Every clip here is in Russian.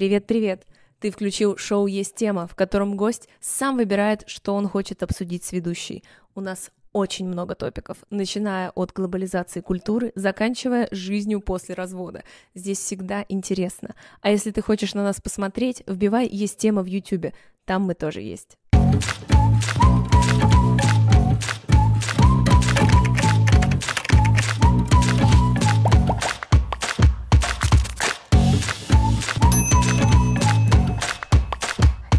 Привет-привет! Ты включил шоу «Есть тема», в котором гость сам выбирает, что он хочет обсудить с ведущей. У нас очень много топиков, начиная от глобализации культуры, заканчивая жизнью после развода. Здесь всегда интересно. А если ты хочешь на нас посмотреть, вбивай «Есть тема» в YouTube. Там мы тоже есть.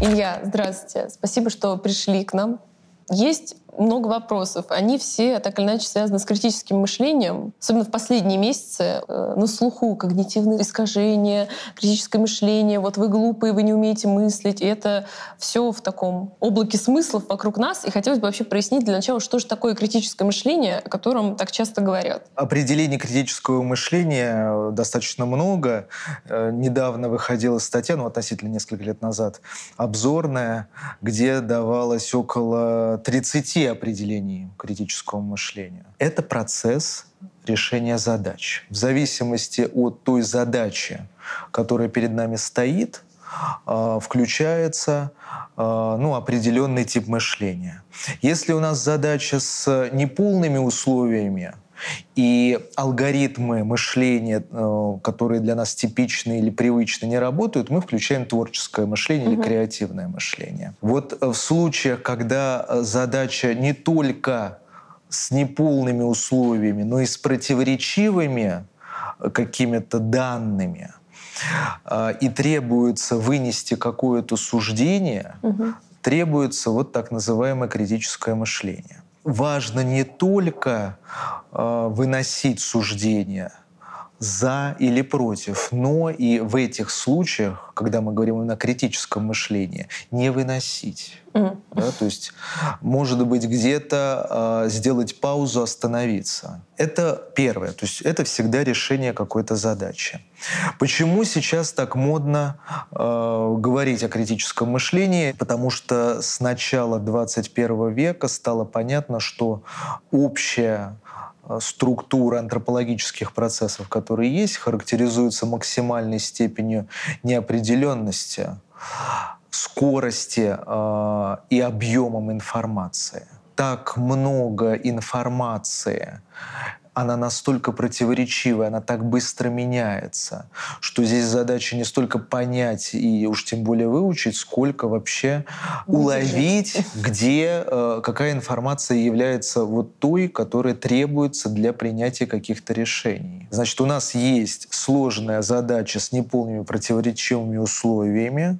Илья, здравствуйте. Спасибо, что пришли к нам. Есть много вопросов. Они все так или иначе связаны с критическим мышлением. Особенно в последние месяцы э, на слуху когнитивные искажения, критическое мышление. Вот вы глупые, вы не умеете мыслить. И это все в таком облаке смыслов вокруг нас. И хотелось бы вообще прояснить для начала, что же такое критическое мышление, о котором так часто говорят. Определений критического мышления достаточно много. Э, недавно выходила статья, ну, относительно несколько лет назад, обзорная, где давалось около 30 определений критического мышления. Это процесс решения задач. В зависимости от той задачи, которая перед нами стоит, а, включается а, ну, определенный тип мышления. Если у нас задача с неполными условиями, и алгоритмы мышления, э, которые для нас типичны или привычны, не работают, мы включаем творческое мышление угу. или креативное мышление. Вот э, в случаях, когда э, задача не только с неполными условиями, но и с противоречивыми какими-то данными, и требуется вынести какое-то суждение, угу. требуется вот так называемое критическое мышление важно не только э, выносить суждения за или против, но и в этих случаях, когда мы говорим о критическом мышлении, не выносить. Mm. Да, то есть, может быть, где-то э, сделать паузу, остановиться. Это первое. То есть это всегда решение какой-то задачи. Почему сейчас так модно э, говорить о критическом мышлении? Потому что с начала 21 века стало понятно, что общая э, структура антропологических процессов, которые есть, характеризуется максимальной степенью неопределенности, скорости э, и объемом информации. Так много информации она настолько противоречивая, она так быстро меняется, что здесь задача не столько понять и уж тем более выучить, сколько вообще уловить, где э, какая информация является вот той, которая требуется для принятия каких-то решений. Значит, у нас есть сложная задача с неполными противоречивыми условиями,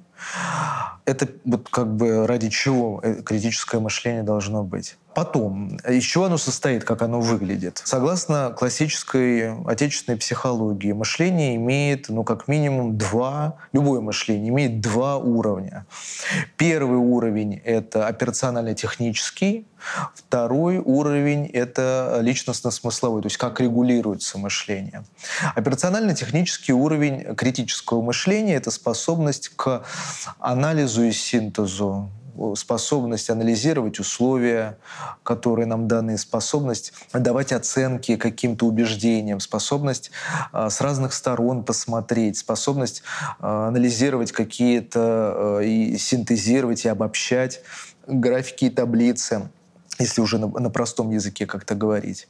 это вот как бы ради чего э, критическое мышление должно быть. Потом, еще оно состоит, как оно выглядит. Согласно классической отечественной психологии, мышление имеет, ну, как минимум два, любое мышление имеет два уровня. Первый уровень — это операционально-технический, Второй уровень — это личностно-смысловой, то есть как регулируется мышление. Операционально-технический уровень критического мышления — это способность к анализу и синтезу способность анализировать условия, которые нам даны, способность давать оценки каким-то убеждениям, способность э, с разных сторон посмотреть, способность э, анализировать какие-то э, и синтезировать и обобщать графики и таблицы если уже на, на простом языке как-то говорить.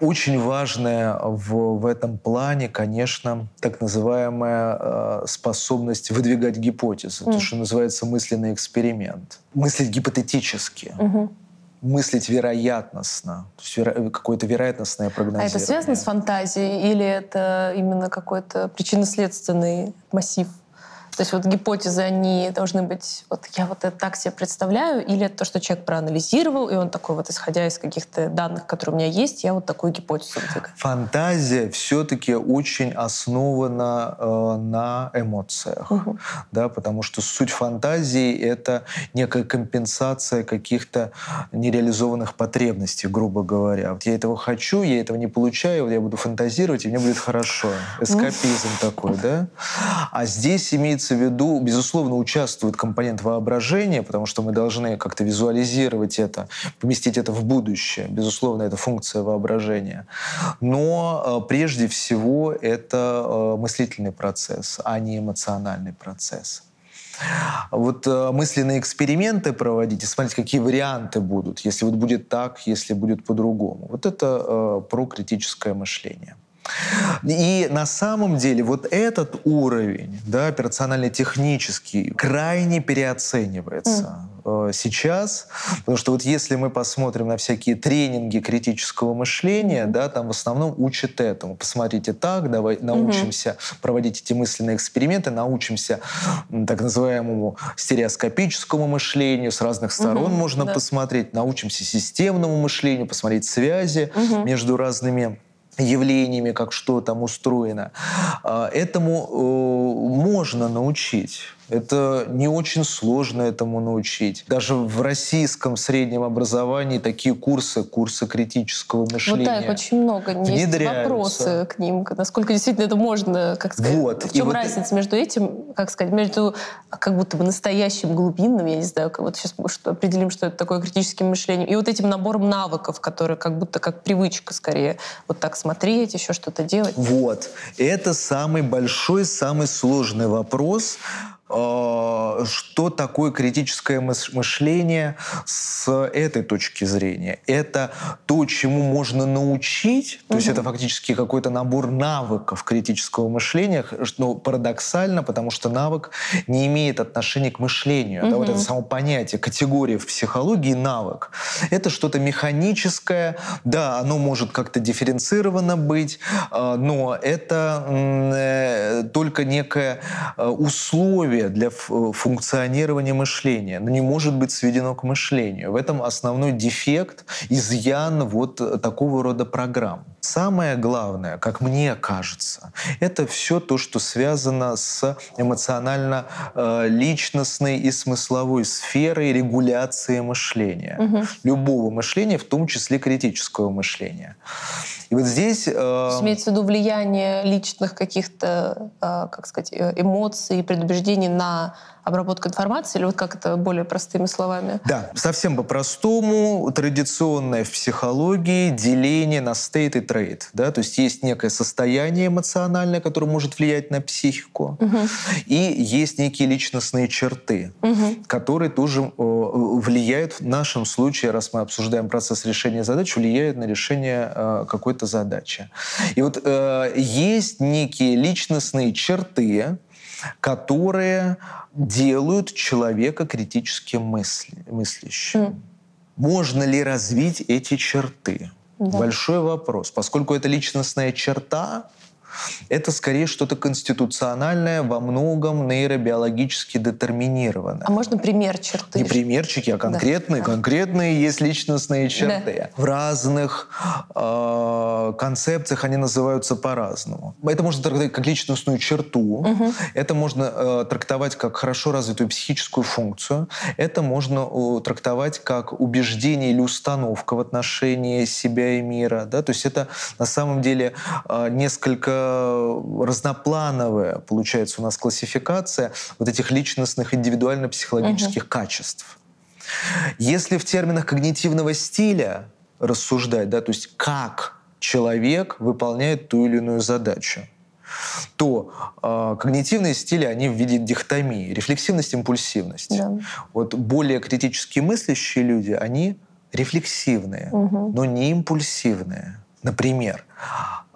Очень важная в, в этом плане, конечно, так называемая э, способность выдвигать гипотезы, mm. то, что называется мысленный эксперимент. Мыслить гипотетически. Mm-hmm мыслить вероятностно, то есть веро- какое-то вероятностное прогнозирование. А это связано с фантазией или это именно какой-то причинно-следственный массив? То есть вот гипотезы, они должны быть, вот я вот это так себе представляю, или это то, что человек проанализировал, и он такой вот, исходя из каких-то данных, которые у меня есть, я вот такую гипотезу выдвигаю. Фантазия все-таки очень основана э, на эмоциях, угу. да, потому что суть фантазии — это некая компенсация каких-то нереализованных потребностей, грубо говоря. Вот я этого хочу, я этого не получаю, вот я буду фантазировать, и мне будет хорошо. Эскапизм такой, да? А здесь имеется имеется в виду, безусловно, участвует компонент воображения, потому что мы должны как-то визуализировать это, поместить это в будущее. Безусловно, это функция воображения. Но э, прежде всего это э, мыслительный процесс, а не эмоциональный процесс. Вот э, мысленные эксперименты проводить и смотреть, какие варианты будут, если вот будет так, если будет по-другому. Вот это про критическое мышление. И на самом деле вот этот уровень, да, операционально-технический, крайне переоценивается mm. сейчас, потому что вот если мы посмотрим на всякие тренинги критического мышления, mm. да, там в основном учат этому. Посмотрите так, давай научимся mm-hmm. проводить эти мысленные эксперименты, научимся так называемому стереоскопическому мышлению, с разных сторон mm-hmm. можно да. посмотреть, научимся системному мышлению, посмотреть связи mm-hmm. между разными явлениями, как что там устроено. А, этому э, можно научить. Это не очень сложно этому научить. Даже в российском среднем образовании такие курсы, курсы критического мышления. Вот так очень много. Есть вопросы к ним. Насколько действительно это можно, как сказать, вот. в чем И разница вот... между этим, как сказать, между как будто бы настоящим глубинным, я не знаю, как вот сейчас что, определим, что это такое критическим мышлением, и вот этим набором навыков, которые как будто как привычка скорее, вот так смотреть, еще что-то делать. Вот. Это самый большой, самый сложный вопрос, что такое критическое мышление с этой точки зрения? Это то, чему можно научить, то угу. есть это фактически какой-то набор навыков критического мышления, что парадоксально, потому что навык не имеет отношения к мышлению. Угу. Да, вот это само понятие, категория в психологии навык. Это что-то механическое, да, оно может как-то дифференцировано быть, э, но это э, только некое условие условие для э, функционирования мышления, но не может быть сведено к мышлению. В этом основной дефект, изъян вот такого рода программ. Самое главное, как мне кажется, это все то, что связано с эмоционально-личностной э, и смысловой сферой регуляции мышления. Угу. Любого мышления, в том числе критического мышления. И вот здесь... Э... Имеется в виду влияние личных каких-то, э, как сказать, э, эмоций, предубеждений на обработка информации, или вот как это более простыми словами? Да, совсем по-простому. Традиционное в психологии деление на state и trade. Да? То есть есть некое состояние эмоциональное, которое может влиять на психику, угу. и есть некие личностные черты, угу. которые тоже э, влияют в нашем случае, раз мы обсуждаем процесс решения задач, влияют на решение э, какой-то задачи. И вот э, есть некие личностные черты, которые делают человека критически мысли, мыслящим. Mm. Можно ли развить эти черты? Да. Большой вопрос. Поскольку это личностная черта, это скорее что-то конституциональное, во многом нейробиологически детерминированное. А можно пример черты? Не примерчики, а конкретные. Да. Конкретные есть личностные черты. Да. В разных э, концепциях они называются по-разному. Это можно трактовать как личностную черту. Угу. Это можно э, трактовать как хорошо развитую психическую функцию. Это можно э, трактовать как убеждение или установка в отношении себя и мира. Да? То есть это на самом деле э, несколько разноплановая, получается, у нас классификация вот этих личностных индивидуально-психологических угу. качеств. Если в терминах когнитивного стиля рассуждать, да, то есть как человек выполняет ту или иную задачу, то э, когнитивные стили, они в виде дихотомии. Рефлексивность, импульсивность. Да. Вот более критически мыслящие люди, они рефлексивные, угу. но не импульсивные. Например,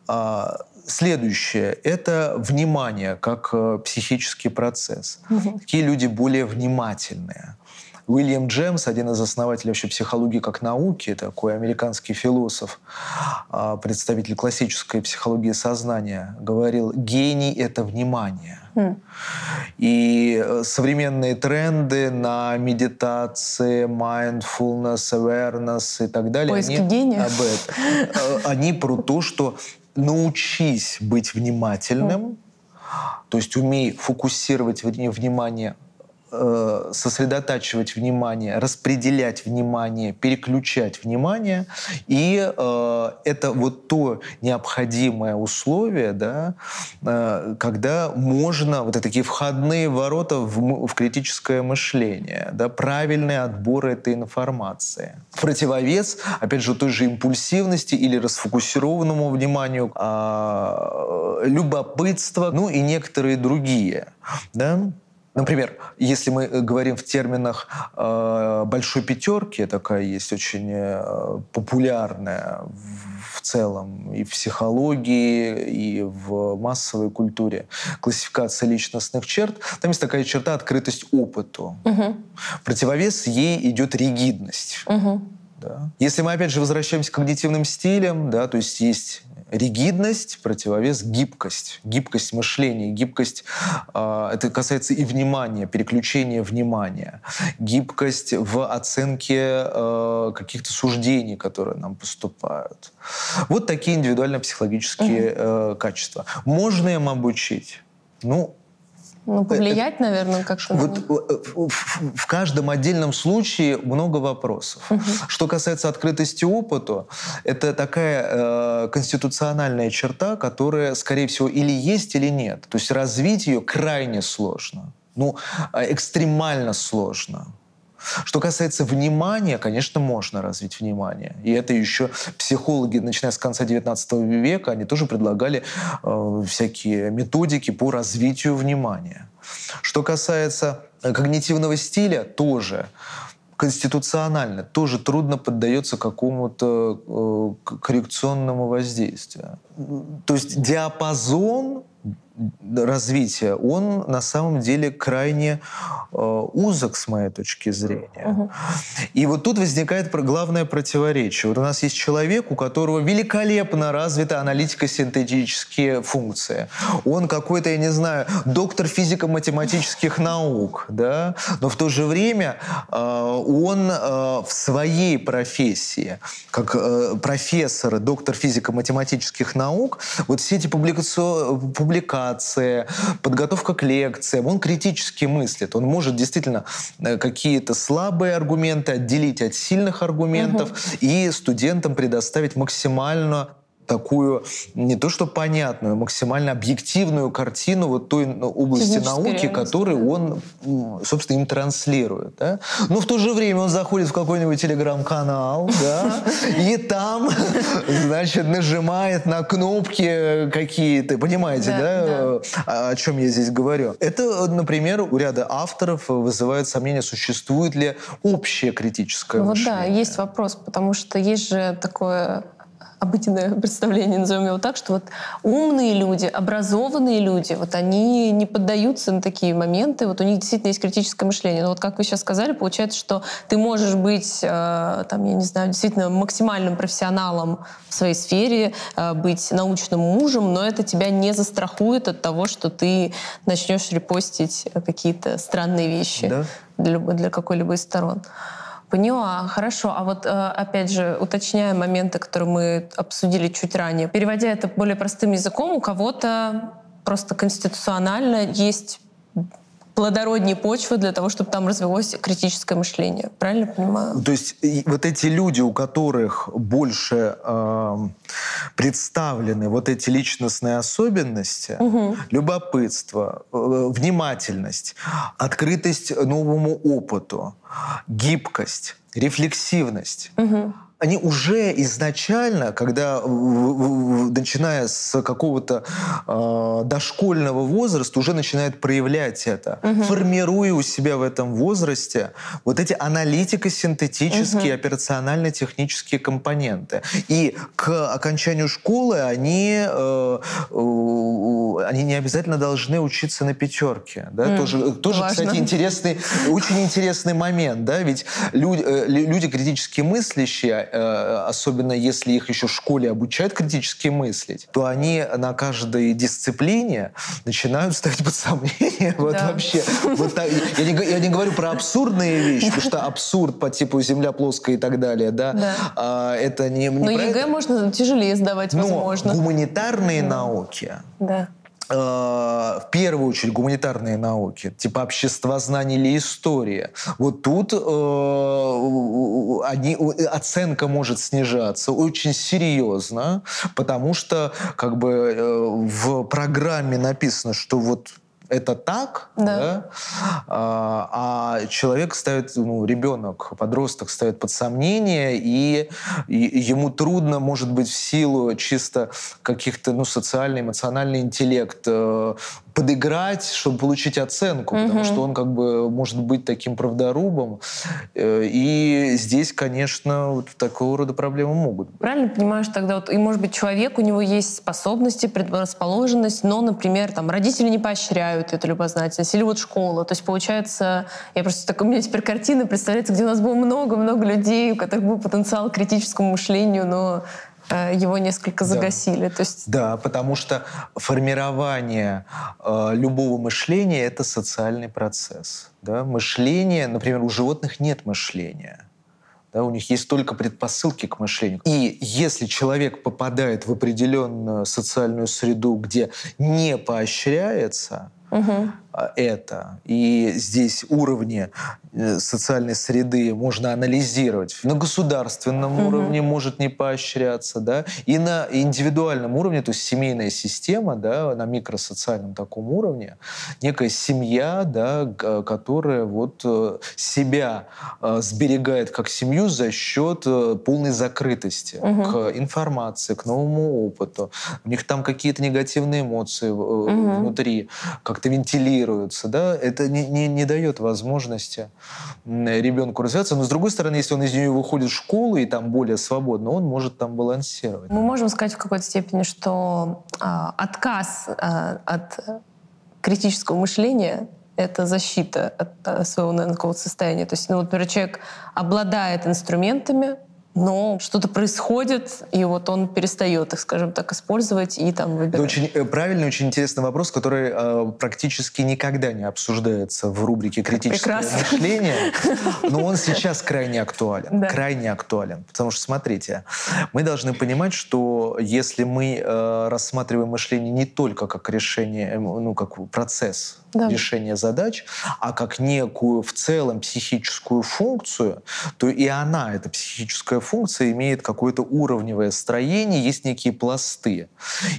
э, Следующее – это внимание как э, психический процесс. Угу. Такие люди более внимательные. Уильям Джемс, один из основателей вообще психологии как науки, такой американский философ, а, представитель классической психологии сознания, говорил, гений — это внимание. Mm. И э, современные тренды на медитации, mindfulness, awareness и так далее, Поиск они гения. об этом. Э, они про то, что научись быть внимательным, то есть умей фокусировать внимание э, сосредотачивать внимание, распределять внимание, переключать внимание. И э, это вот то необходимое условие, да, э, когда можно, вот такие входные ворота в, в критическое мышление, да, правильный отбор этой информации. Противовес, опять же, той же импульсивности или расфокусированному вниманию, э, любопытство, ну и некоторые другие. Да? Например, если мы говорим в терминах э, большой пятерки, такая есть очень э, популярная в, в целом и в психологии, и в массовой культуре классификация личностных черт, там есть такая черта открытость опыту. Угу. Противовес ей идет ригидность. Угу. Да. Если мы опять же возвращаемся к когнитивным стилям, да, то есть есть ригидность, противовес гибкость, гибкость мышления, гибкость, э, это касается и внимания, переключения внимания, гибкость в оценке э, каких-то суждений, которые нам поступают. Вот такие индивидуально-психологические э, качества. Можно им обучить? Ну, ну, повлиять, это, наверное, как-то. Вот в, в, в каждом отдельном случае много вопросов. Угу. Что касается открытости опыту, это такая э, конституциональная черта, которая, скорее всего, или есть, или нет. То есть развить ее крайне сложно. Ну, э, экстремально сложно. Что касается внимания, конечно, можно развить внимание. И это еще психологи, начиная с конца XIX века, они тоже предлагали э, всякие методики по развитию внимания. Что касается когнитивного стиля, тоже конституционально тоже трудно поддается какому-то э, коррекционному воздействию. То есть диапазон развития, он на самом деле крайне э, узок с моей точки зрения. Угу. И вот тут возникает главное противоречие. Вот у нас есть человек, у которого великолепно развита аналитико-синтетические функции. Он какой-то, я не знаю, доктор физико-математических наук, да, но в то же время э, он э, в своей профессии, как э, профессор, доктор физико-математических наук, вот все эти публикации презентация, подготовка к лекциям. Он критически мыслит. Он может действительно э, какие-то слабые аргументы отделить от сильных аргументов угу. и студентам предоставить максимально такую не то что понятную, максимально объективную картину вот той области науки, которую он, собственно, им транслирует. Да? Но в то же время он заходит в какой-нибудь телеграм-канал, да, и там, значит, нажимает на кнопки какие-то, понимаете, да, о чем я здесь говорю. Это, например, у ряда авторов вызывает сомнение, существует ли общее критическое ну, мышление. Вот да, есть вопрос, потому что есть же такое обыденное представление, назовем его так, что вот умные люди, образованные люди, вот они не поддаются на такие моменты, вот у них действительно есть критическое мышление. Но вот как вы сейчас сказали, получается, что ты можешь быть, э, там, я не знаю, действительно максимальным профессионалом в своей сфере, э, быть научным мужем, но это тебя не застрахует от того, что ты начнешь репостить какие-то странные вещи да? для, для какой-либо из сторон. Поняла, хорошо. А вот, э, опять же, уточняя моменты, которые мы обсудили чуть ранее, переводя это более простым языком, у кого-то просто конституционально есть плодороднее почвы для того, чтобы там развилось критическое мышление. Правильно понимаю? То есть вот эти люди, у которых больше э, представлены вот эти личностные особенности, угу. любопытство, э, внимательность, открытость новому опыту, гибкость, рефлексивность. Угу они уже изначально, когда начиная с какого-то э, дошкольного возраста, уже начинают проявлять это, угу. формируя у себя в этом возрасте вот эти аналитико-синтетические, угу. операционально-технические компоненты. И к окончанию школы они, э, э, они не обязательно должны учиться на пятерке. Да? Mm, тоже, тоже кстати, интересный, очень интересный момент. Да? Ведь люди, э, люди критически мыслящие, особенно если их еще в школе обучают критически мыслить, то они на каждой дисциплине начинают ставить под сомнение вот да. вообще. Вот так, я, не, я не говорю про абсурдные вещи, потому что абсурд по типу «Земля плоская» и так далее, да, да. А, это не, не Но ЕГЭ это. можно тяжелее сдавать, Но возможно. гуманитарные да. науки, да э, в первую очередь гуманитарные науки, типа обществознание или история. Вот тут э, они, оценка может снижаться очень серьезно, потому что как бы э, в программе написано, что вот это так, да. Да? А, а человек ставит, ну, ребенок, подросток ставит под сомнение, и, и ему трудно, может быть, в силу чисто каких-то, ну, социальный, эмоциональный интеллект э, подыграть, чтобы получить оценку, угу. потому что он как бы может быть таким правдорубом. Э, и здесь, конечно, вот такого рода проблемы могут быть. Правильно понимаешь тогда, вот, и может быть человек, у него есть способности, предрасположенность, но, например, там родители не поощряют эту любознательность, или вот школа. То есть получается, я просто так, у меня теперь картина представляется, где у нас было много-много людей, у которых был потенциал к критическому мышлению, но его несколько загасили. Да, То есть... да потому что формирование э, любого мышления — это социальный процесс. Да? Мышление, например, у животных нет мышления. Да, у них есть только предпосылки к мышлению. И если человек попадает в определенную социальную среду, где не поощряется, угу. Это, и здесь уровни Э, социальной среды можно анализировать. На государственном угу. уровне может не поощряться, да, и на индивидуальном уровне, то есть семейная система, да, на микросоциальном таком уровне, некая семья, да, которая вот э, себя э, сберегает как семью за счет полной закрытости угу. к информации, к новому опыту. У них там какие-то негативные эмоции угу. внутри как-то вентилируются, да, это не, не, не дает возможности ребенку развиваться. Но, с другой стороны, если он из нее выходит в школу и там более свободно, он может там балансировать. Мы можем сказать в какой-то степени, что э, отказ э, от критического мышления это защита от, от своего, наверное, состояния. То есть, ну, вот, например, человек обладает инструментами, но что-то происходит, и вот он перестает их, скажем так, использовать и там выбирать. Это очень э, правильный, очень интересный вопрос, который э, практически никогда не обсуждается в рубрике «Критическое мышление», но он сейчас крайне актуален. Да. Крайне актуален. Потому что, смотрите, мы должны понимать, что если мы э, рассматриваем мышление не только как решение, э, ну, как процесс да. решения задач, а как некую в целом психическую функцию, то и она, эта психическая функция, имеет какое-то уровневое строение, есть некие пласты.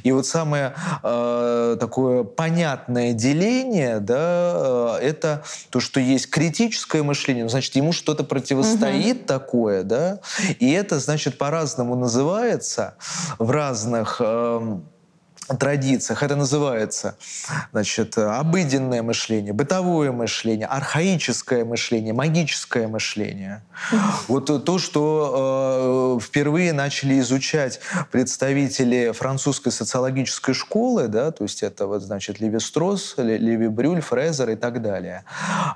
И вот самое э, такое понятное деление, да, э, это то, что есть критическое мышление, ну, значит, ему что-то противостоит угу. такое, да, и это, значит, по-разному называется в разных... Э, традициях. Это называется значит, обыденное мышление, бытовое мышление, архаическое мышление, магическое мышление. Вот то, что э, впервые начали изучать представители французской социологической школы, да, то есть это вот, значит, Леви-Стросс, Леви-Брюль, Фрезер и так далее.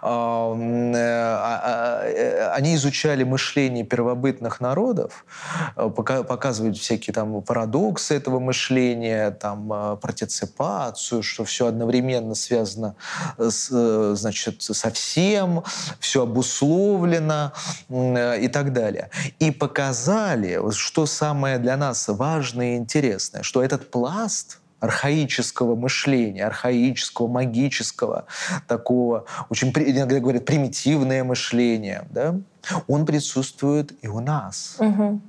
А, э, а, э, они изучали мышление первобытных народов, э, показывают всякие там парадоксы этого мышления, там там партиципацию, что все одновременно связано с, э, значит, со всем, все обусловлено и так далее. И показали, что самое для нас важное и интересное, что этот пласт архаического мышления, архаического, магического, такого, очень, иногда говорят, примитивное мышление, да, он присутствует и у нас. Угу.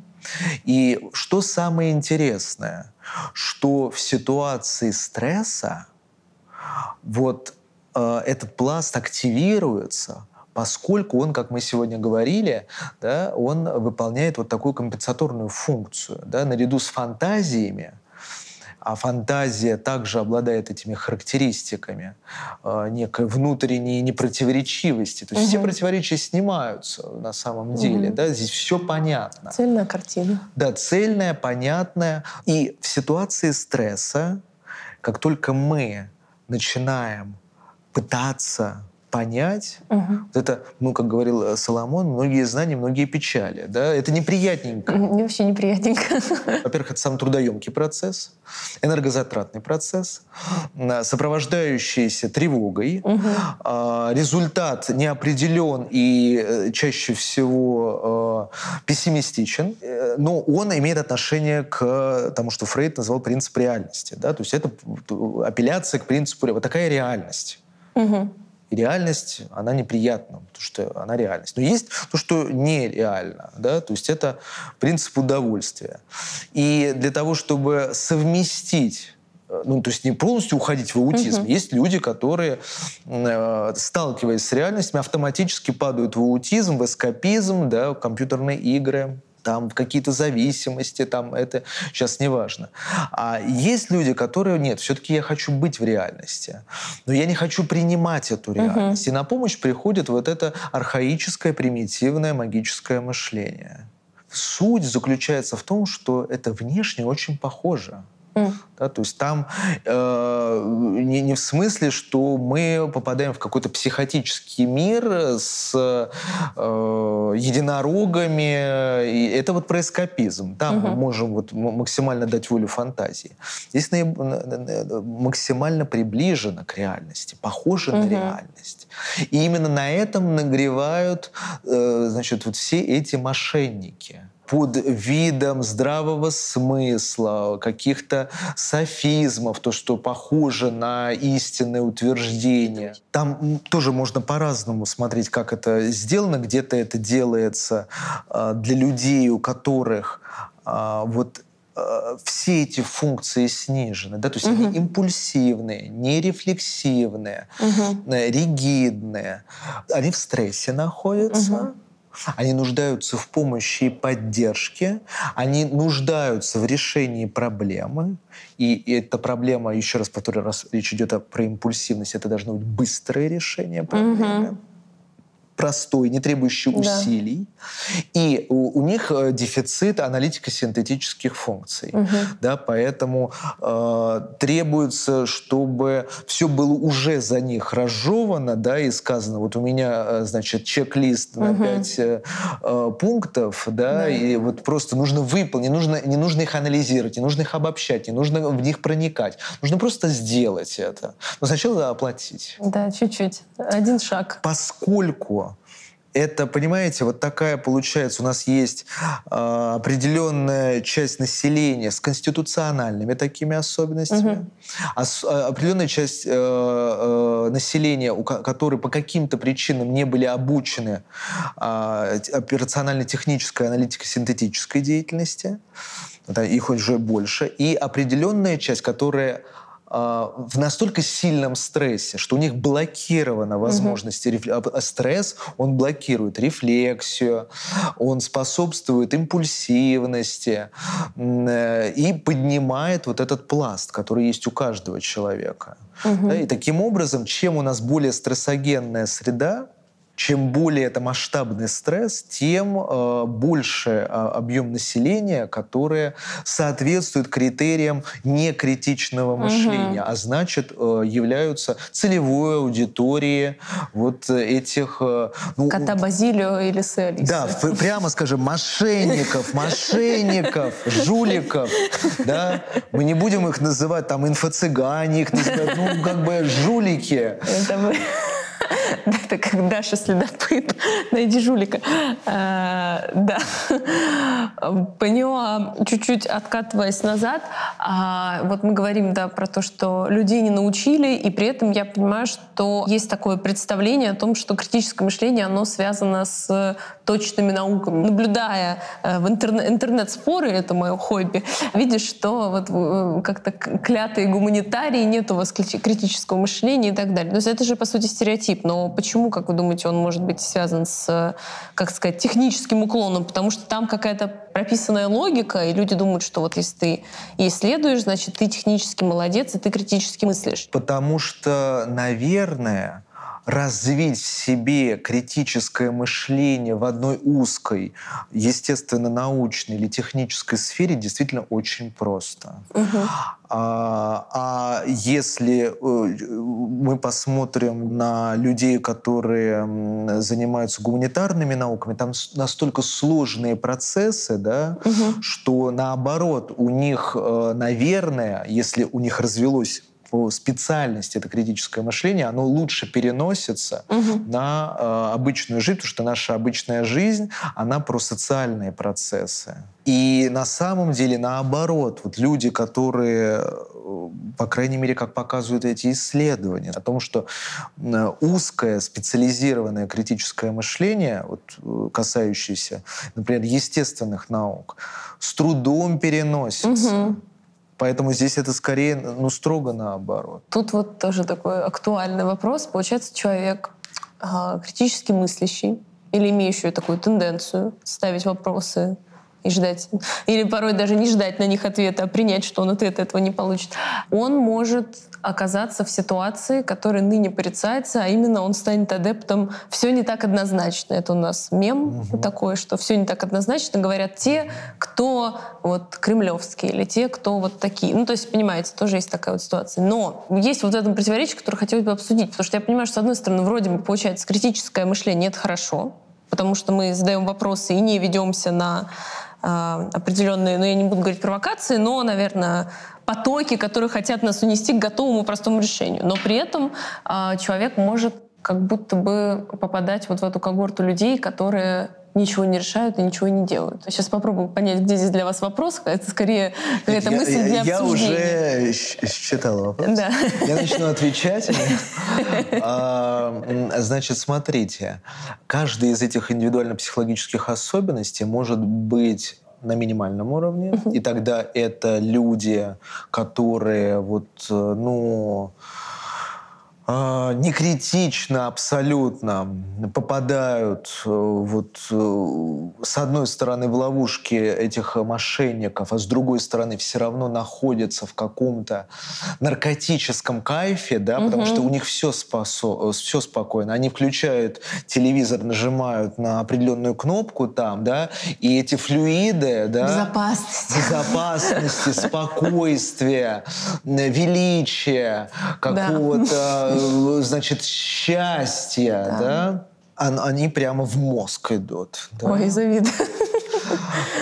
И что самое интересное, что в ситуации стресса вот э, этот пласт активируется, поскольку он, как мы сегодня говорили, да, он выполняет вот такую компенсаторную функцию. Да, наряду с фантазиями, а фантазия также обладает этими характеристиками э, некой внутренней непротиворечивости. То есть угу. все противоречия снимаются на самом деле. Угу. Да? Здесь все понятно. Цельная картина. Да, цельная, понятная. И в ситуации стресса, как только мы начинаем пытаться понять. Угу. Вот это, ну, как говорил э, Соломон, многие знания, многие печали. Да? Это неприятненько. Не вообще неприятненько. Во-первых, это самый трудоемкий процесс, энергозатратный процесс, сопровождающийся тревогой. Угу. Результат неопределен и э, чаще всего э, пессимистичен. но он имеет отношение к тому, что Фрейд назвал принцип реальности. Да? То есть это апелляция к принципу, вот такая реальность. Угу. И реальность, она неприятна, потому что она реальность. Но есть то, что нереально. Да? То есть это принцип удовольствия. И для того, чтобы совместить Э, ну, то есть не полностью уходить в аутизм. Угу. Есть люди, которые, э, сталкиваясь с реальностью, автоматически падают в аутизм, в эскапизм, да, в компьютерные игры там в какие-то зависимости, там это сейчас не важно. А есть люди, которые, нет, все-таки я хочу быть в реальности, но я не хочу принимать эту реальность. Uh-huh. И на помощь приходит вот это архаическое, примитивное магическое мышление. Суть заключается в том, что это внешне очень похоже. Mm. Да, то есть там э, не, не в смысле, что мы попадаем в какой-то психотический мир с э, единорогами. И это вот про эскапизм. Там mm-hmm. мы можем вот максимально дать волю фантазии. Здесь наиб... максимально приближено к реальности, похоже mm-hmm. на реальность. И именно на этом нагревают э, значит, вот все эти мошенники под видом здравого смысла, каких-то софизмов, то, что похоже на истинное утверждение. Там тоже можно по-разному смотреть, как это сделано. Где-то это делается э, для людей, у которых э, вот э, все эти функции снижены, да, то есть угу. они импульсивные, нерефлексивные, угу. ригидные, они в стрессе находятся. Угу они нуждаются в помощи и поддержке, они нуждаются в решении проблемы. И эта проблема, еще раз повторю, раз речь идет про импульсивность, это должно быть быстрое решение проблемы. Угу простой, не требующий да. усилий. И у, у них э, дефицит аналитико-синтетических функций. Угу. Да, поэтому э, требуется, чтобы все было уже за них разжевано, да, и сказано, вот у меня, э, значит, чек-лист на угу. 5 э, э, пунктов, да, да, и вот просто нужно выполнить, не нужно, не нужно их анализировать, не нужно их обобщать, не нужно в них проникать. Нужно просто сделать это. Но сначала оплатить. Да, чуть-чуть. Один шаг. Поскольку это, понимаете, вот такая получается, у нас есть э, определенная часть населения с конституциональными такими особенностями, угу. а, определенная часть э, э, населения, у которые по каким-то причинам не были обучены э, операционально-технической, аналитико-синтетической деятельности, их уже больше, и определенная часть, которая а, в настолько сильном стрессе, что у них блокирована возможность угу. реф... стресс, он блокирует рефлексию, он способствует импульсивности э, и поднимает вот этот пласт, который есть у каждого человека. Угу. Да, и таким образом, чем у нас более стрессогенная среда, чем более это масштабный стресс, тем э, больше э, объем населения, которое соответствует критериям некритичного мышления, угу. а значит э, являются целевой аудиторией вот этих... Э, ну, Кота Базилио или Селис. Да, прямо скажем, мошенников, мошенников, жуликов, да, мы не будем их называть там инфо-цыгане, их называть, ну, как бы жулики. Это. Это как Даша следопыт. Найди жулика. А, да. Поняла, чуть-чуть откатываясь назад. А, вот мы говорим да, про то, что людей не научили, и при этом я понимаю, что есть такое представление о том, что критическое мышление, оно связано с точными науками. Наблюдая э, в интернет, интернет-споры, это мое хобби, видишь, что вот э, как-то клятые гуманитарии, нет у вас критического мышления и так далее. То есть это же, по сути, стереотип. Но почему, как вы думаете, он может быть связан с, как сказать, техническим уклоном? Потому что там какая-то прописанная логика, и люди думают, что вот если ты исследуешь, значит, ты технически молодец, и ты критически мыслишь. Потому что, наверное, развить в себе критическое мышление в одной узкой, естественно-научной или технической сфере действительно очень просто. Угу. А, а если э, мы посмотрим на людей, которые занимаются гуманитарными науками, там настолько сложные процессы, да, угу. что наоборот у них, э, наверное, если у них развелось по специальности это критическое мышление, оно лучше переносится угу. на э, обычную жизнь, потому что наша обычная жизнь, она про социальные процессы. И на самом деле наоборот, вот люди, которые, э, по крайней мере, как показывают эти исследования, о том, что э, узкое специализированное критическое мышление, вот, э, касающееся, например, естественных наук, с трудом переносится. Угу. Поэтому здесь это скорее, ну, строго наоборот. Тут вот тоже такой актуальный вопрос. Получается, человек э, критически мыслящий или имеющий такую тенденцию ставить вопросы и ждать, или порой даже не ждать на них ответа, а принять, что он ответ этого не получит, он может оказаться в ситуации, которая ныне порицается, а именно он станет адептом «все не так однозначно». Это у нас мем угу. такой, что «все не так однозначно» говорят те, кто вот кремлевские или те, кто вот такие. Ну, то есть, понимаете, тоже есть такая вот ситуация. Но есть вот это противоречие, которое хотелось бы обсудить, потому что я понимаю, что, с одной стороны, вроде бы, получается, критическое мышление — это хорошо, потому что мы задаем вопросы и не ведемся на определенные, ну я не буду говорить провокации, но, наверное, потоки, которые хотят нас унести к готовому простому решению. Но при этом э, человек может как будто бы попадать вот в эту когорту людей, которые ничего не решают и ничего не делают. Сейчас попробую понять, где здесь для вас вопрос. Это скорее какая-то мысль для я, обсуждения. Я уже считал вопрос. Да. Я начну отвечать. А, значит, смотрите. Каждая из этих индивидуально-психологических особенностей может быть на минимальном уровне, и тогда это люди, которые вот, э, ну, а, не критично абсолютно попадают э, вот э, с одной стороны в ловушки этих мошенников, а с другой стороны все равно находятся в каком-то наркотическом кайфе, да, угу. потому что у них все, спасо, все спокойно. Они включают телевизор, нажимают на определенную кнопку там, да, и эти флюиды, да, безопасности, безопасности, спокойствия, величия, какого-то Э, значит, счастья, да, они прямо в мозг идут. Да? Ой, завидую.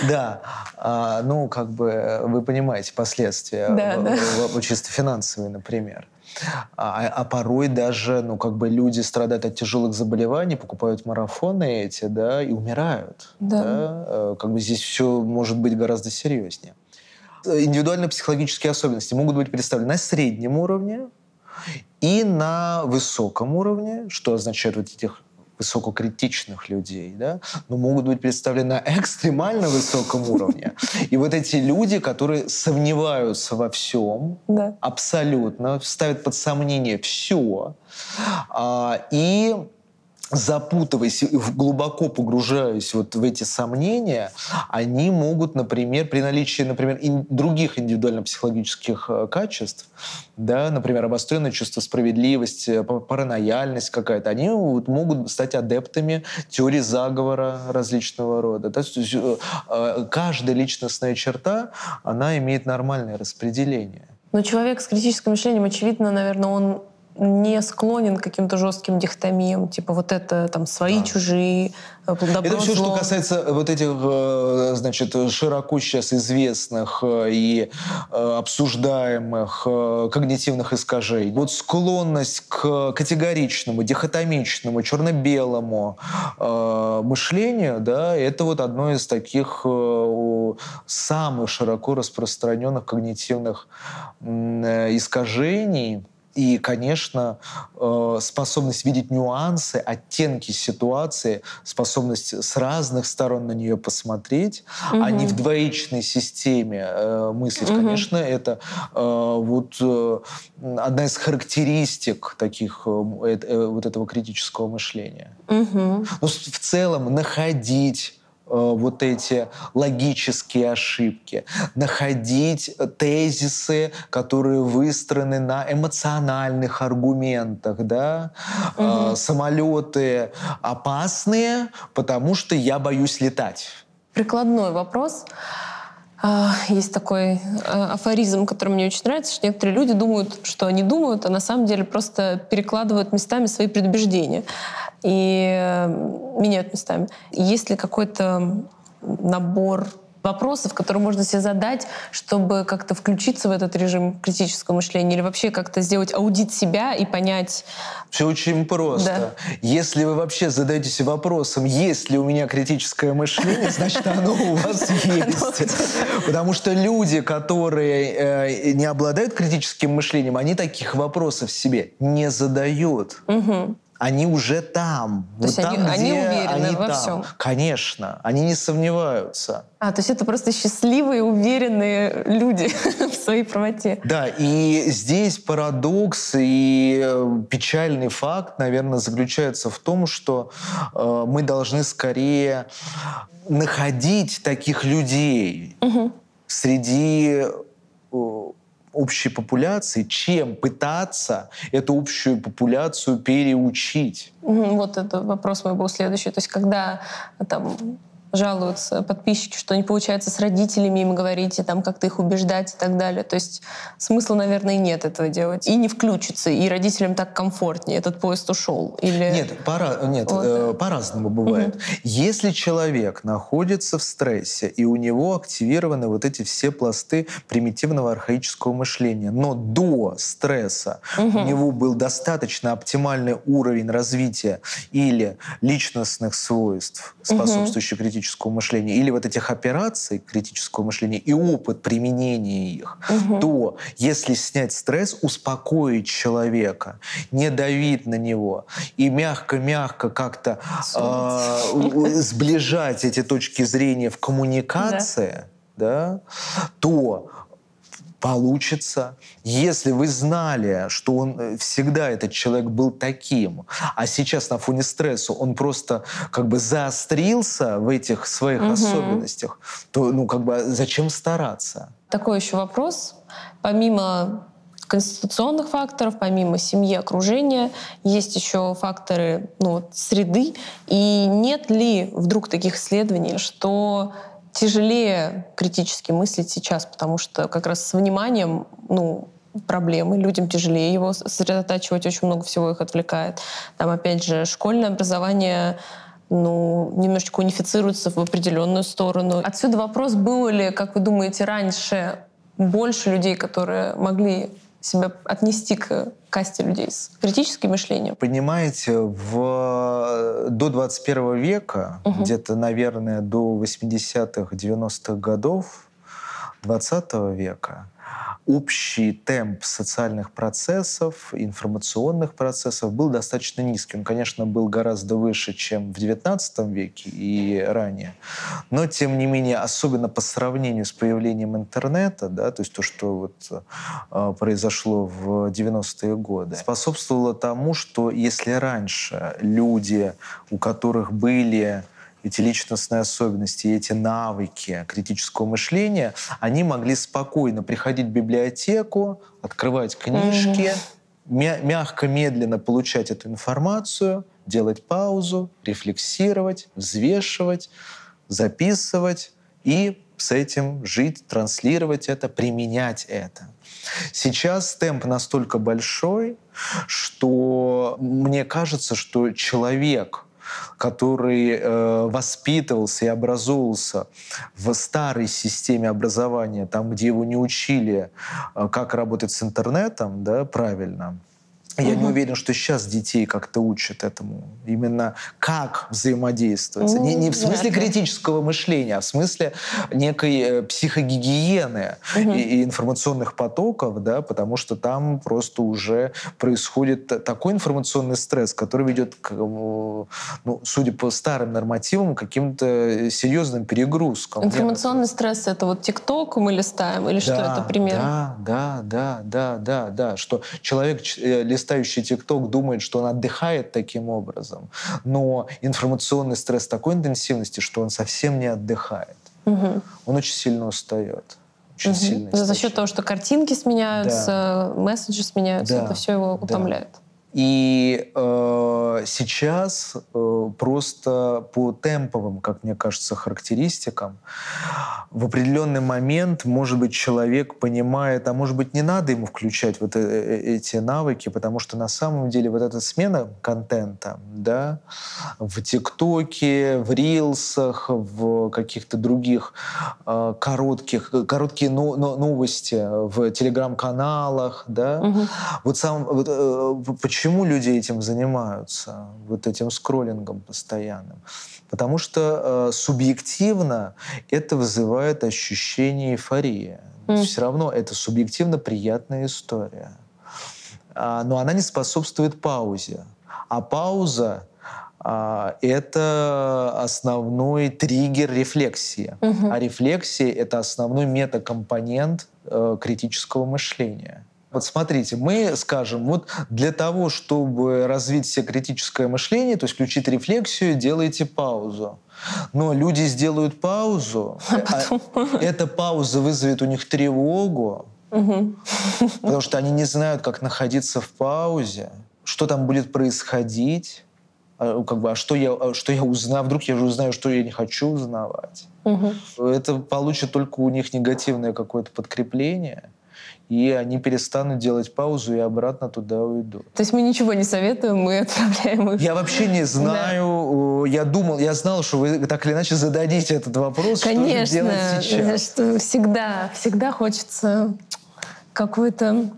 Да, а, ну, как бы вы понимаете последствия, да, в, да. В, в, чисто финансовые, например. А, а порой даже, ну, как бы люди страдают от тяжелых заболеваний, покупают марафоны эти, да, и умирают. Да. да? Э, как бы здесь все может быть гораздо серьезнее. Индивидуально-психологические особенности могут быть представлены на среднем уровне, и на высоком уровне, что означает вот этих высококритичных людей, да, но могут быть представлены на экстремально высоком уровне. И вот эти люди, которые сомневаются во всем, да. абсолютно, ставят под сомнение все, а, и запутываясь и глубоко погружаясь вот в эти сомнения, они могут, например, при наличии, например, ин- других индивидуально-психологических э, качеств, да, например, обостренное чувство справедливости, паранояльность какая-то, они вот могут стать адептами теории заговора различного рода. То есть э, э, каждая личностная черта, она имеет нормальное распределение. Но человек с критическим мышлением, очевидно, наверное, он не склонен к каким-то жестким дихотомиям, типа вот это там свои, да. чужие, э, добро, Это все, зло. что касается вот этих, э, значит, широко сейчас известных э, и обсуждаемых когнитивных искажений. Вот склонность к категоричному, дихотомичному, черно-белому мышлению, да, это вот одно из таких самых широко распространенных когнитивных искажений, и, конечно, э, способность видеть нюансы, оттенки ситуации, способность с разных сторон на нее посмотреть, угу. а не в двоичной системе э, мыслить, угу. конечно, это э, вот одна из характеристик таких вот этого критического мышления. Угу. Но в целом находить вот эти логические ошибки, находить тезисы, которые выстроены на эмоциональных аргументах, да, угу. самолеты опасные, потому что я боюсь летать. Прикладной вопрос. А, есть такой э, афоризм, который мне очень нравится, что некоторые люди думают, что они думают, а на самом деле просто перекладывают местами свои предубеждения и э, меняют местами. Есть ли какой-то набор вопросов, которые можно себе задать, чтобы как-то включиться в этот режим критического мышления или вообще как-то сделать аудит себя и понять... Все очень просто. Да. Если вы вообще задаетесь вопросом, есть ли у меня критическое мышление, значит, оно у вас есть. Потому что люди, которые э, не обладают критическим мышлением, они таких вопросов себе не задают. Угу они уже там. То есть там, они, они уверены они во там. всем? Конечно, они не сомневаются. А, то есть это просто счастливые, уверенные люди в своей правоте. Да, и здесь парадокс и э, печальный факт, наверное, заключается в том, что э, мы должны скорее находить таких людей угу. среди э, общей популяции, чем пытаться эту общую популяцию переучить. Вот это вопрос мой был следующий. То есть когда там жалуются подписчики, что не получается с родителями им говорить, и там как-то их убеждать и так далее. То есть смысла, наверное, нет этого делать. И не включится, и родителям так комфортнее. Этот поезд ушел. Или... Нет, пора, нет вот. э, по-разному бывает. Угу. Если человек находится в стрессе, и у него активированы вот эти все пласты примитивного архаического мышления, но до стресса угу. у него был достаточно оптимальный уровень развития или личностных свойств, способствующих угу. критическому критического мышления или вот этих операций критического мышления и опыт применения их, угу. то если снять стресс, успокоить человека, не давить на него и мягко-мягко как-то э, сближать эти точки зрения в коммуникации, да. Да, то получится. Если вы знали, что он э, всегда этот человек был таким, а сейчас на фоне стресса он просто как бы заострился в этих своих угу. особенностях, то ну как бы зачем стараться? Такой еще вопрос. Помимо конституционных факторов, помимо семьи, окружения, есть еще факторы ну, среды. И нет ли вдруг таких исследований, что тяжелее критически мыслить сейчас, потому что как раз с вниманием, ну, проблемы, людям тяжелее его сосредотачивать, очень много всего их отвлекает. Там, опять же, школьное образование ну, немножечко унифицируется в определенную сторону. Отсюда вопрос, было ли, как вы думаете, раньше больше людей, которые могли себя отнести к касте людей с критическим мышлением? Понимаете, в, до 21 века, угу. где-то, наверное, до 80-х, 90-х годов 20 века, общий темп социальных процессов, информационных процессов был достаточно низкий. Он, конечно, был гораздо выше, чем в XIX веке и ранее. Но, тем не менее, особенно по сравнению с появлением интернета, да, то есть то, что вот, э, произошло в 90-е годы, способствовало тому, что если раньше люди, у которых были эти личностные особенности, эти навыки критического мышления, они могли спокойно приходить в библиотеку, открывать книжки, mm-hmm. мягко, медленно получать эту информацию, делать паузу, рефлексировать, взвешивать, записывать и с этим жить, транслировать это, применять это. Сейчас темп настолько большой, что мне кажется, что человек, который э, воспитывался и образовывался в старой системе образования, там, где его не учили, э, как работать с интернетом, да, правильно, я угу. не уверен, что сейчас детей как-то учат этому. Именно как взаимодействовать. Не, не в смысле да, критического мышления, а в смысле некой э, психогигиены угу. и, и информационных потоков, да, потому что там просто уже происходит такой информационный стресс, который ведет к, ну, судя по старым нормативам, каким-то серьезным перегрузкам. Информационный стресс — это вот ТикТок мы листаем или да, что это пример? Да, да, да, да, да, да, что человек листает листающий ТикТок думает, что он отдыхает таким образом, но информационный стресс такой интенсивности, что он совсем не отдыхает. Угу. Он очень сильно устает. Очень угу. сильно За счет того, что картинки сменяются, да. месседжи сменяются, да. это все его утомляет. Да. И э, сейчас э, просто по темповым, как мне кажется, характеристикам в определенный момент, может быть, человек понимает, а может быть, не надо ему включать вот э, э, эти навыки, потому что на самом деле вот эта смена контента, да, в ТикТоке, в Рилсах, в каких-то других э, коротких, короткие но, но, новости в телеграм-каналах, да, угу. вот сам, вот, э, почему люди этим занимаются, вот этим скроллингом постоянным? Потому что э, субъективно это вызывает ощущение эйфории. Mm. Все равно это субъективно приятная история. А, но она не способствует паузе. А пауза а, это основной триггер рефлексии. Угу. А рефлексия это основной метакомпонент э, критического мышления. Вот смотрите, мы скажем, вот для того, чтобы развить все критическое мышление, то есть включить рефлексию, делайте паузу. Но люди сделают паузу, а, а потом... эта пауза вызовет у них тревогу, угу. потому что они не знают, как находиться в паузе, что там будет происходить, а, как бы, а что я, что я узнаю, вдруг я же узнаю, что я не хочу узнавать. Угу. Это получит только у них негативное какое-то подкрепление и они перестанут делать паузу и обратно туда уйдут. То есть мы ничего не советуем, мы отправляем их. Я вообще не знаю. Да. Я думал, я знал, что вы так или иначе зададите этот вопрос. Конечно, что же делать сейчас? Что всегда, всегда хочется какую-то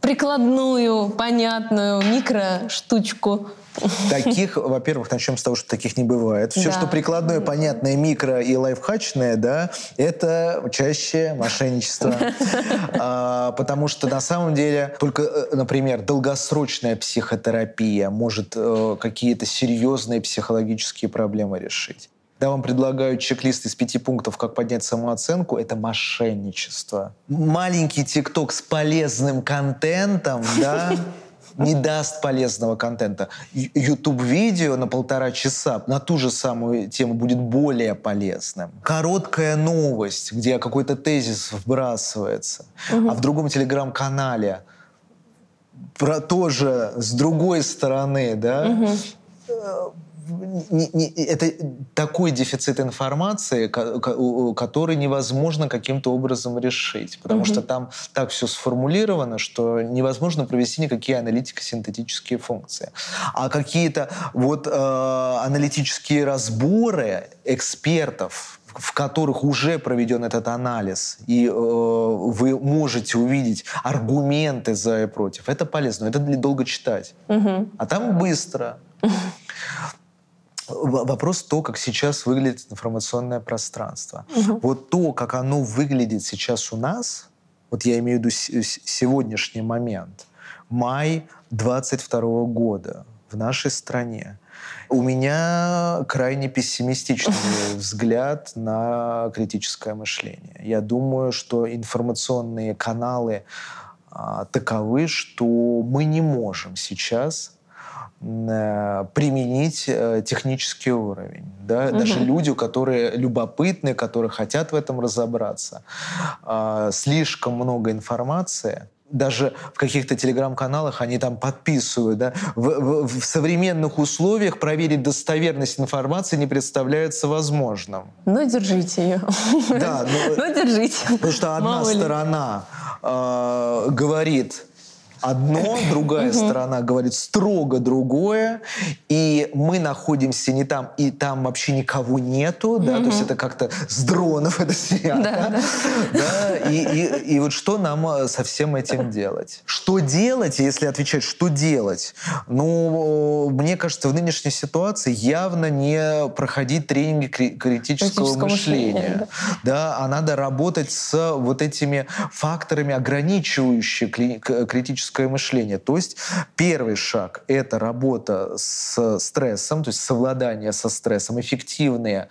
прикладную, понятную микро-штучку Таких, во-первых, начнем с того, что таких не бывает. Все, да. что прикладное, понятное, микро и лайфхачное, да, это чаще мошенничество. А, потому что на самом деле только, э, например, долгосрочная психотерапия может э, какие-то серьезные психологические проблемы решить. Да, вам предлагают чек-лист из пяти пунктов, как поднять самооценку, это мошенничество. Маленький тикток с полезным контентом, да, не даст полезного контента. YouTube-видео на полтора часа на ту же самую тему будет более полезным. Короткая новость, где какой-то тезис вбрасывается, угу. а в другом телеграм-канале про тоже с другой стороны, да, угу не, не, это такой дефицит информации, который невозможно каким-то образом решить, потому mm-hmm. что там так все сформулировано, что невозможно провести никакие аналитико-синтетические функции. А какие-то вот э, аналитические разборы экспертов, в которых уже проведен этот анализ, и э, вы можете увидеть аргументы за и против, это полезно, это долго читать. Угу. А там быстро. Вопрос то, как сейчас выглядит информационное пространство. Угу. Вот то, как оно выглядит сейчас у нас, вот я имею в виду сегодняшний момент, май 22 года в нашей стране, у меня крайне пессимистичный взгляд на критическое мышление. Я думаю, что информационные каналы а, таковы, что мы не можем сейчас применить э, технический уровень. Да? Угу. Даже люди, которые любопытны, которые хотят в этом разобраться. А, слишком много информации, даже в каких-то телеграм-каналах они там подписывают, да, в, в, в современных условиях проверить достоверность информации не представляется возможным. Ну, держите ее. Да, ну, ну держите. Потому что одна сторона э, говорит, одно, другая сторона говорит строго другое, и мы находимся не там, и там вообще никого нету, да, то есть это как-то с дронов это снято. Да, и, вот что нам э, со всем этим делать? Что делать, если отвечать, что делать? Ну, мне кажется, в нынешней ситуации явно не проходить тренинги критического, мышления. да, а надо работать с вот этими факторами, ограничивающими критическое критическое мышление. То есть первый шаг — это работа с стрессом, то есть совладание со стрессом, эффективные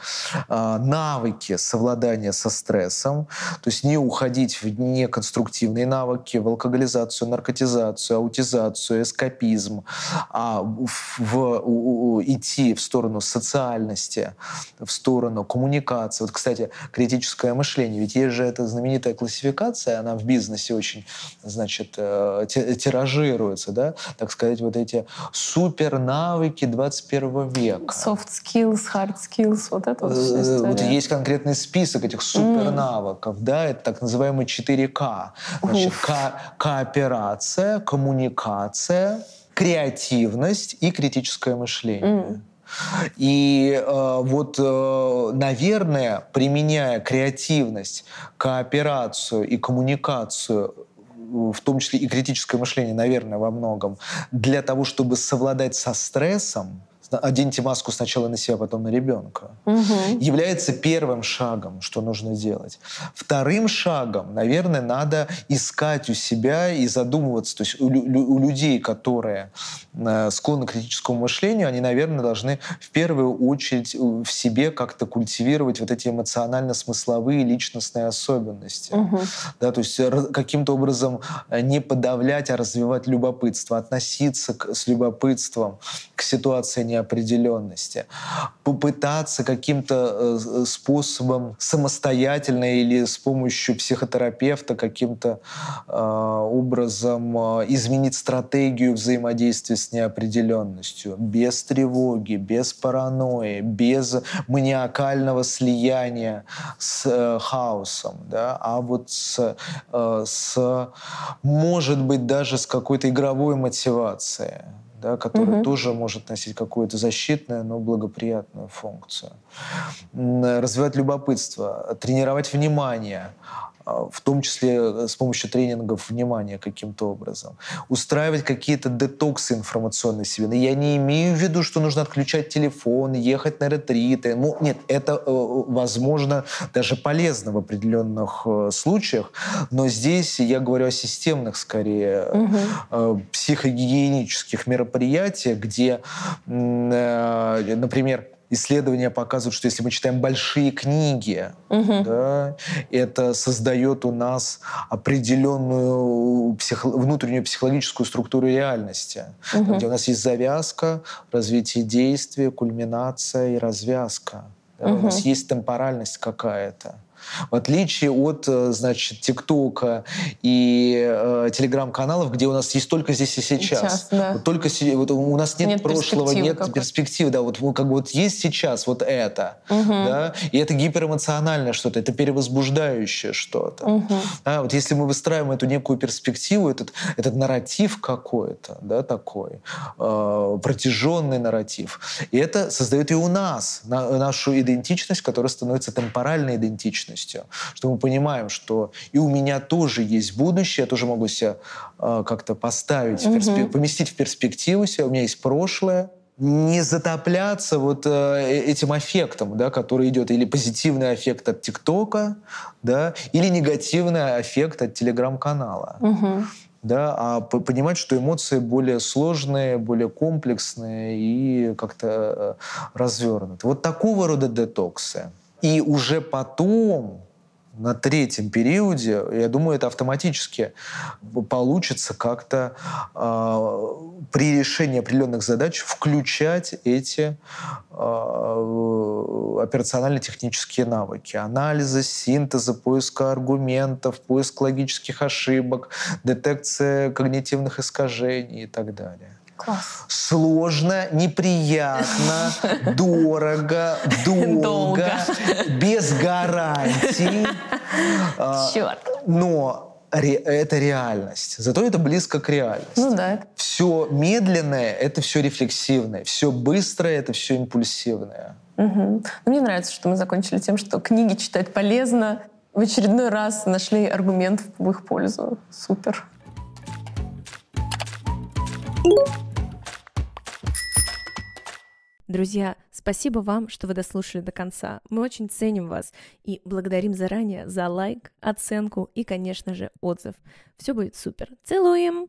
э, навыки совладания со стрессом, то есть не уходить в неконструктивные навыки, в алкоголизацию, наркотизацию, аутизацию, эскапизм, а в, в, в, идти в сторону социальности, в сторону коммуникации. Вот, кстати, критическое мышление, ведь есть же эта знаменитая классификация, она в бизнесе очень, значит, э, тиражируется, да, так сказать, вот эти супер навыки 21 века. Soft skills, hard skills, вот это вот э, Вот есть конкретный список этих супер навыков, mm. да, это так называемый 4К. Значит, ко кооперация, коммуникация, креативность и критическое мышление. Mm. И э, вот, э, наверное, применяя креативность, кооперацию и коммуникацию в том числе и критическое мышление, наверное, во многом, для того, чтобы совладать со стрессом, оденьте маску сначала на себя, потом на ребенка, угу. является первым шагом, что нужно делать. Вторым шагом, наверное, надо искать у себя и задумываться. То есть у, у людей, которые э, склонны к критическому мышлению, они, наверное, должны в первую очередь в себе как-то культивировать вот эти эмоционально-смысловые личностные особенности. Угу. Да, то есть каким-то образом э, не подавлять, а развивать любопытство, относиться к, с любопытством к ситуации не неопределенности, попытаться каким-то э, способом самостоятельно или с помощью психотерапевта каким-то э, образом э, изменить стратегию взаимодействия с неопределенностью, без тревоги, без паранойи, без маниакального слияния с хаосом, да, а вот с, с, может быть, даже с какой-то игровой мотивацией да, который угу. тоже может носить какую-то защитную, но благоприятную функцию. Развивать любопытство, тренировать внимание, в том числе э, с помощью тренингов внимания каким-то образом. Устраивать какие-то детоксы информационные себе. Я не имею в виду, что нужно отключать телефон, ехать на ретриты. Ну, нет, это, э, возможно, даже полезно в определенных э, случаях, но здесь я говорю о системных, скорее, угу. психогигиенических мероприятиях, где, например, исследования показывают, что если мы читаем большие книги, угу. да, это создает у нас определенную психо- внутреннюю психологическую структуру реальности, угу. где у нас есть завязка, развитие действия, кульминация и развязка. Да, угу. У нас есть темпоральность какая-то. В отличие от, э, значит, ТикТока и э, Телеграм-каналов, где у нас есть только здесь и сейчас. сейчас да. вот только вот у нас нет, нет прошлого, нет перспективы. Да, вот как вот есть сейчас вот это. Угу. Да, и это гиперэмоциональное что-то, это перевозбуждающее что-то. Угу. Да, вот если мы выстраиваем эту некую перспективу, этот, этот нарратив какой-то, да, такой, э, протяженный нарратив, и это создает и у нас на, нашу идентичность, которая становится темпоральной идентичностью личностью, что мы понимаем, что и у меня тоже есть будущее, я тоже могу себя э, как-то поставить, угу. в перспек... поместить в перспективу себя, у меня есть прошлое, не затопляться вот э, э, этим аффектом, да, который идет или позитивный аффект от ТикТока, да, или негативный аффект от Телеграм-канала. Угу. Да, а понимать, что эмоции более сложные, более комплексные и как-то э, развернуты. Вот такого рода детоксы. И уже потом, на третьем периоде, я думаю, это автоматически получится как-то э, при решении определенных задач включать эти э, операционально-технические навыки. Анализа, синтеза, поиска аргументов, поиск логических ошибок, детекция когнитивных искажений и так далее. Класс. Сложно, неприятно, дорого, долго, без гарантий. А, Черт. Но это реальность. Зато это близко к реальности. Ну да. Все медленное — это все рефлексивное. Все быстрое — это все импульсивное. Угу. Ну, мне нравится, что мы закончили тем, что книги читать полезно. В очередной раз нашли аргумент в их пользу. Супер. Друзья, спасибо вам, что вы дослушали до конца. Мы очень ценим вас и благодарим заранее за лайк, оценку и, конечно же, отзыв. Все будет супер. Целуем!